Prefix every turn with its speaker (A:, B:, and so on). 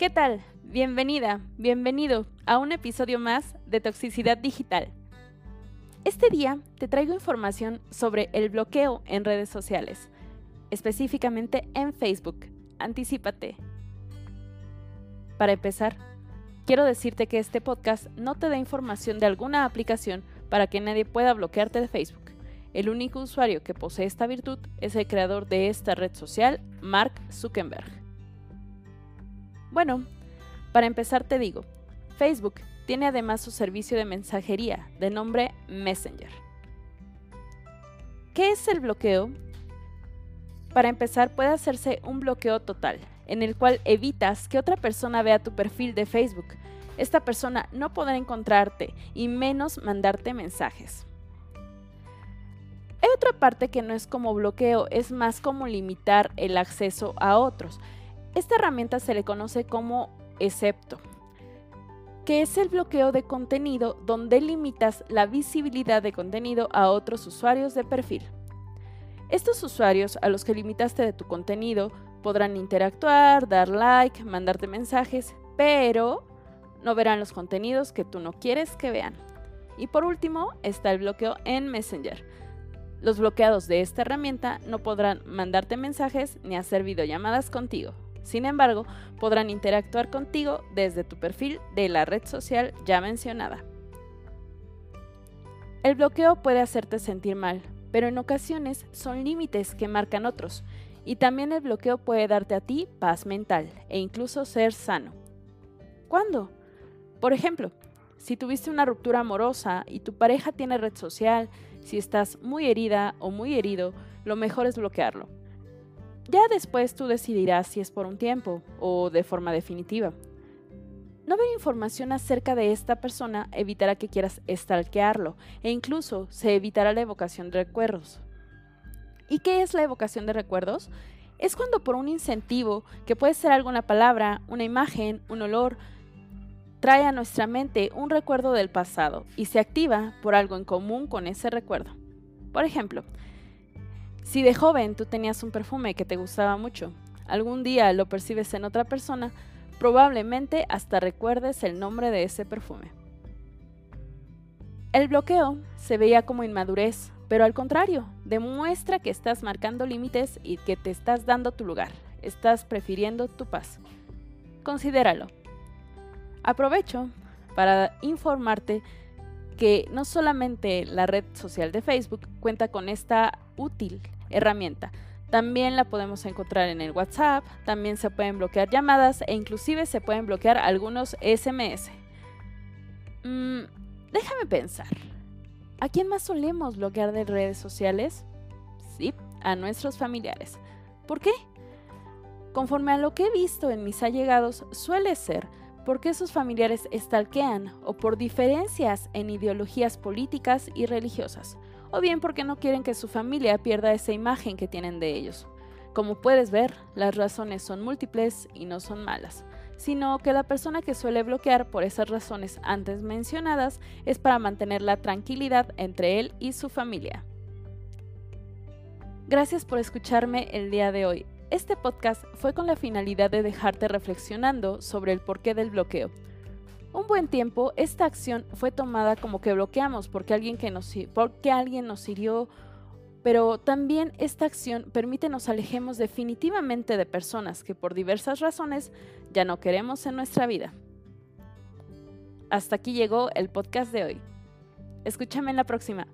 A: ¿Qué tal? Bienvenida, bienvenido a un episodio más de Toxicidad Digital. Este día te traigo información sobre el bloqueo en redes sociales, específicamente en Facebook. Anticípate. Para empezar, quiero decirte que este podcast no te da información de alguna aplicación para que nadie pueda bloquearte de Facebook. El único usuario que posee esta virtud es el creador de esta red social, Mark Zuckerberg. Bueno, para empezar te digo, Facebook tiene además su servicio de mensajería de nombre Messenger. ¿Qué es el bloqueo? Para empezar puede hacerse un bloqueo total, en el cual evitas que otra persona vea tu perfil de Facebook. Esta persona no podrá encontrarte y menos mandarte mensajes. Hay otra parte que no es como bloqueo, es más como limitar el acceso a otros. Esta herramienta se le conoce como excepto, que es el bloqueo de contenido donde limitas la visibilidad de contenido a otros usuarios de perfil. Estos usuarios a los que limitaste de tu contenido podrán interactuar, dar like, mandarte mensajes, pero no verán los contenidos que tú no quieres que vean. Y por último está el bloqueo en Messenger. Los bloqueados de esta herramienta no podrán mandarte mensajes ni hacer videollamadas contigo. Sin embargo, podrán interactuar contigo desde tu perfil de la red social ya mencionada. El bloqueo puede hacerte sentir mal, pero en ocasiones son límites que marcan otros, y también el bloqueo puede darte a ti paz mental e incluso ser sano. ¿Cuándo? Por ejemplo, si tuviste una ruptura amorosa y tu pareja tiene red social, si estás muy herida o muy herido, lo mejor es bloquearlo. Ya después tú decidirás si es por un tiempo o de forma definitiva. No ver información acerca de esta persona evitará que quieras stalkearlo e incluso se evitará la evocación de recuerdos. ¿Y qué es la evocación de recuerdos? Es cuando por un incentivo, que puede ser alguna palabra, una imagen, un olor, trae a nuestra mente un recuerdo del pasado y se activa por algo en común con ese recuerdo. Por ejemplo, si de joven tú tenías un perfume que te gustaba mucho, algún día lo percibes en otra persona, probablemente hasta recuerdes el nombre de ese perfume. El bloqueo se veía como inmadurez, pero al contrario, demuestra que estás marcando límites y que te estás dando tu lugar, estás prefiriendo tu paz. Considéralo. Aprovecho para informarte que no solamente la red social de Facebook cuenta con esta útil herramienta. También la podemos encontrar en el WhatsApp, también se pueden bloquear llamadas e inclusive se pueden bloquear algunos SMS. Mm, déjame pensar. ¿A quién más solemos bloquear de redes sociales? Sí, a nuestros familiares. ¿Por qué? Conforme a lo que he visto en mis allegados, suele ser porque sus familiares estalquean o por diferencias en ideologías políticas y religiosas o bien porque no quieren que su familia pierda esa imagen que tienen de ellos. Como puedes ver, las razones son múltiples y no son malas, sino que la persona que suele bloquear por esas razones antes mencionadas es para mantener la tranquilidad entre él y su familia. Gracias por escucharme el día de hoy. Este podcast fue con la finalidad de dejarte reflexionando sobre el porqué del bloqueo un buen tiempo esta acción fue tomada como que bloqueamos porque alguien, que nos, porque alguien nos hirió, pero también esta acción permite nos alejemos definitivamente de personas que por diversas razones ya no queremos en nuestra vida. Hasta aquí llegó el podcast de hoy. Escúchame en la próxima.